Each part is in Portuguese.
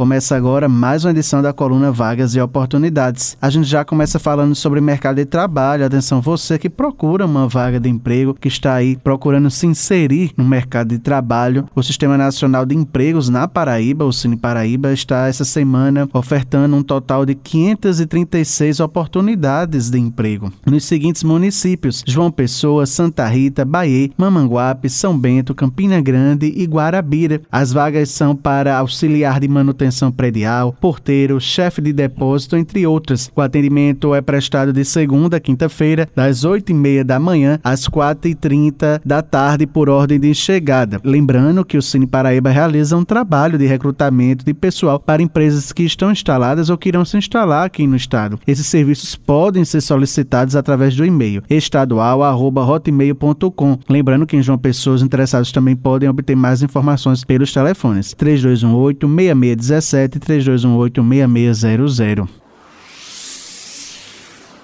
Começa agora mais uma edição da coluna Vagas e Oportunidades. A gente já começa falando sobre mercado de trabalho. Atenção, você que procura uma vaga de emprego, que está aí procurando se inserir no mercado de trabalho. O Sistema Nacional de Empregos na Paraíba, o Cine Paraíba, está essa semana ofertando um total de 536 oportunidades de emprego nos seguintes municípios: João Pessoa, Santa Rita, Bahia, Mamanguape, São Bento, Campina Grande e Guarabira. As vagas são para auxiliar de manutenção manutenção predial, porteiro, chefe de depósito, entre outras. O atendimento é prestado de segunda a quinta-feira, das 8h30 da manhã às 4h30 da tarde, por ordem de chegada. Lembrando que o Cine Paraíba realiza um trabalho de recrutamento de pessoal para empresas que estão instaladas ou que irão se instalar aqui no estado. Esses serviços podem ser solicitados através do e-mail estadual@hotmail.com. Lembrando que em João Pessoas interessados também podem obter mais informações pelos telefones 3218 6617 17 3218 6600.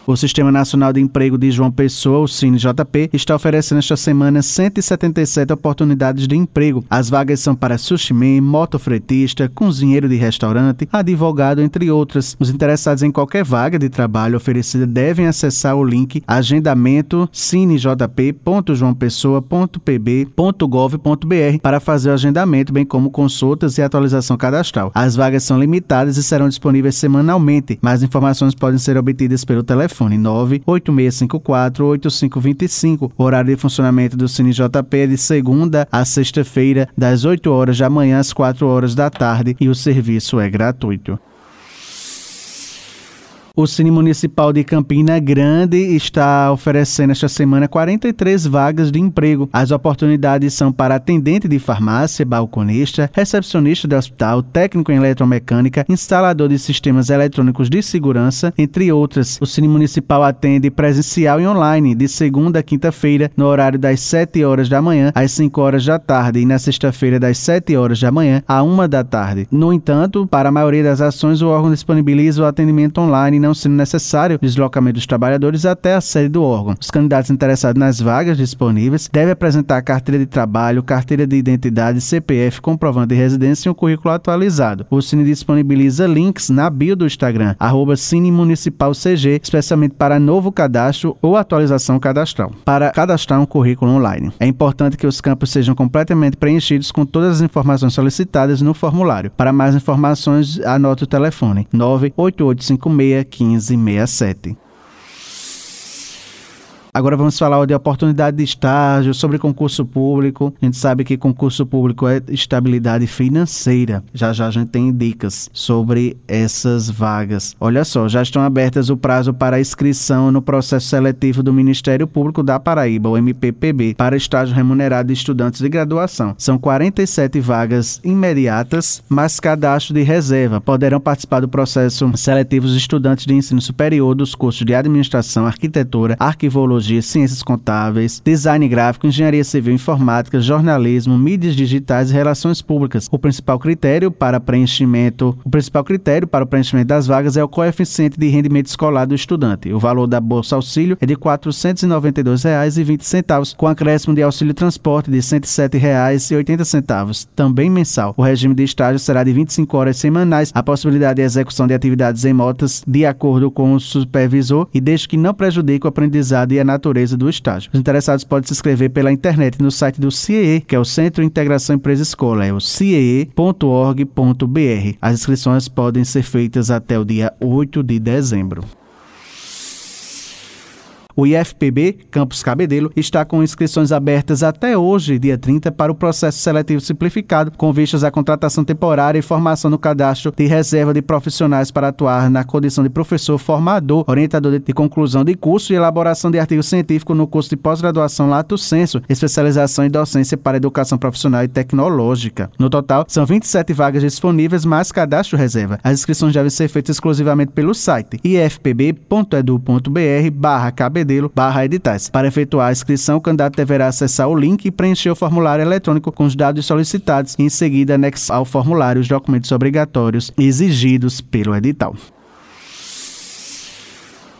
O Sistema Nacional de Emprego de João Pessoa, o CineJP, está oferecendo esta semana 177 oportunidades de emprego. As vagas são para sushiman, motofretista, cozinheiro de restaurante, advogado, entre outras. Os interessados em qualquer vaga de trabalho oferecida devem acessar o link agendamento cinejp.joaopessoa.pb.gov.br para fazer o agendamento, bem como consultas e atualização cadastral. As vagas são limitadas e serão disponíveis semanalmente. Mais informações podem ser obtidas pelo telefone telefone 986548525. O horário de funcionamento do Cine JP é de segunda a sexta-feira, das 8 horas da manhã às 4 horas da tarde e o serviço é gratuito. O Cine Municipal de Campina Grande está oferecendo esta semana 43 vagas de emprego. As oportunidades são para atendente de farmácia, balconista, recepcionista de hospital, técnico em eletromecânica, instalador de sistemas eletrônicos de segurança, entre outras. O Cine Municipal atende presencial e online de segunda a quinta-feira, no horário das 7 horas da manhã às 5 horas da tarde e na sexta-feira das 7 horas da manhã à 1 da tarde. No entanto, para a maioria das ações, o órgão disponibiliza o atendimento online não sendo necessário deslocamento dos trabalhadores até a sede do órgão. Os candidatos interessados nas vagas disponíveis devem apresentar carteira de trabalho, carteira de identidade, CPF, comprovante de residência e um currículo atualizado. O Cine disponibiliza links na bio do Instagram, arroba Cine Municipal CG, especialmente para novo cadastro ou atualização cadastral, para cadastrar um currículo online. É importante que os campos sejam completamente preenchidos com todas as informações solicitadas no formulário. Para mais informações, anote o telefone 98856 1567. Agora vamos falar de oportunidade de estágio, sobre concurso público. A gente sabe que concurso público é estabilidade financeira. Já já a gente tem dicas sobre essas vagas. Olha só, já estão abertas o prazo para inscrição no processo seletivo do Ministério Público da Paraíba, o MPPB, para estágio remunerado de estudantes de graduação. São 47 vagas imediatas, mas cadastro de reserva. Poderão participar do processo seletivo os estudantes de ensino superior dos cursos de administração, arquitetura, arquivologia ciências contábeis, design gráfico, engenharia civil, informática, jornalismo, mídias digitais e relações públicas. O principal critério para preenchimento, o principal critério para o preenchimento das vagas é o coeficiente de rendimento escolar do estudante. O valor da bolsa auxílio é de R$ 492,20, com acréscimo de auxílio transporte de R$ 107,80, também mensal. O regime de estágio será de 25 horas semanais, a possibilidade de execução de atividades remotas de acordo com o supervisor e desde que não prejudique o aprendizado e a natureza do estágio. Os interessados podem se inscrever pela internet no site do CIE, que é o Centro de Integração Empresa Escola, é o ciee.org.br. As inscrições podem ser feitas até o dia 8 de dezembro. O IFPB, Campus Cabedelo, está com inscrições abertas até hoje, dia 30, para o processo seletivo simplificado, com vistas à contratação temporária e formação no cadastro de reserva de profissionais para atuar na condição de professor formador, orientador de conclusão de curso e elaboração de artigo científico no curso de pós-graduação Lato Senso, especialização em docência para educação profissional e tecnológica. No total, são 27 vagas disponíveis, mais cadastro reserva. As inscrições devem ser feitas exclusivamente pelo site ifpb.edu.br barra editais. Para efetuar a inscrição, o candidato deverá acessar o link e preencher o formulário eletrônico com os dados solicitados e em seguida anexar ao formulário os documentos obrigatórios exigidos pelo edital.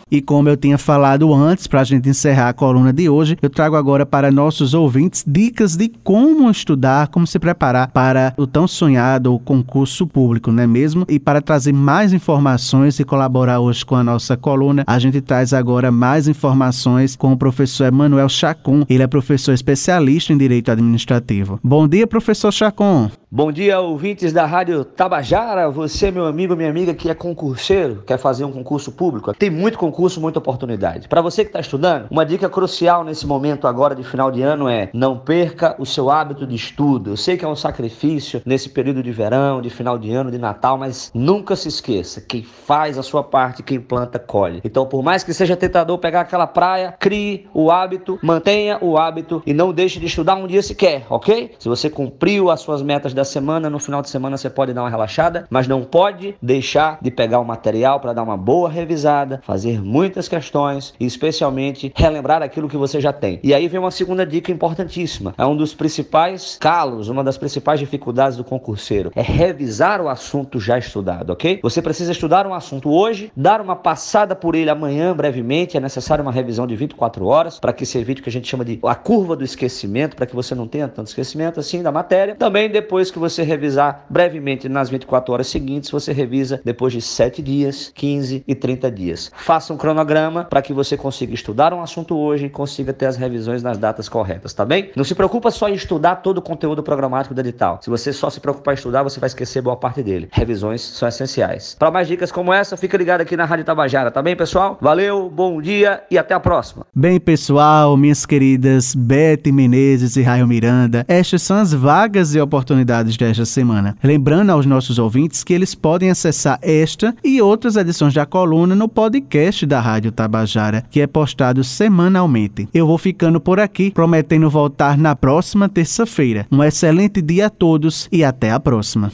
E como eu tinha falado antes, para a gente encerrar a coluna de hoje, eu trago agora para nossos ouvintes dicas de como estudar, como se preparar para o tão sonhado concurso público, não é mesmo? E para trazer mais informações e colaborar hoje com a nossa coluna, a gente traz agora mais informações com o professor Emanuel Chacon. Ele é professor especialista em Direito Administrativo. Bom dia, professor Chacon. Bom dia, ouvintes da Rádio Tabajara. Você, meu amigo, minha amiga que é concurseiro, quer fazer um concurso público. Tem muito concurso, muita oportunidade. Para você que está estudando, uma dica crucial nesse momento agora de final de ano é não perca o seu hábito de estudo. Eu sei que é um sacrifício nesse período de verão, de final de ano, de Natal, mas nunca se esqueça: quem faz a sua parte, quem planta, colhe. Então, por mais que seja tentador pegar aquela praia, crie o hábito, mantenha o hábito e não deixe de estudar um dia sequer, ok? Se você cumpriu as suas metas da semana, no final de semana você pode dar uma relaxada, mas não pode deixar de pegar o material para dar uma boa revisada, fazer muitas questões e especialmente relembrar aquilo que você já tem. E aí vem uma segunda dica importantíssima. É um dos principais calos, uma das principais dificuldades do concurseiro, é revisar o assunto já estudado, ok? Você precisa estudar um assunto hoje, dar uma passada por ele amanhã brevemente, é necessário uma revisão de 24 horas para que se evite o que a gente chama de a curva do esquecimento, para que você não tenha tanto esquecimento assim da matéria. Também depois depois que você revisar brevemente nas 24 horas seguintes, você revisa depois de 7 dias, 15 e 30 dias. Faça um cronograma para que você consiga estudar um assunto hoje e consiga ter as revisões nas datas corretas, tá bem? Não se preocupa só em estudar todo o conteúdo programático do edital. Se você só se preocupar em estudar, você vai esquecer boa parte dele. Revisões são essenciais. Para mais dicas como essa, fica ligado aqui na Rádio Tabajara, tá bem, pessoal? Valeu, bom dia e até a próxima. Bem, pessoal, minhas queridas Beth Menezes e Raio Miranda, estas são as vagas e oportunidades desta semana. Lembrando aos nossos ouvintes que eles podem acessar esta e outras edições da coluna no podcast da Rádio Tabajara, que é postado semanalmente. Eu vou ficando por aqui, prometendo voltar na próxima terça-feira. Um excelente dia a todos e até a próxima.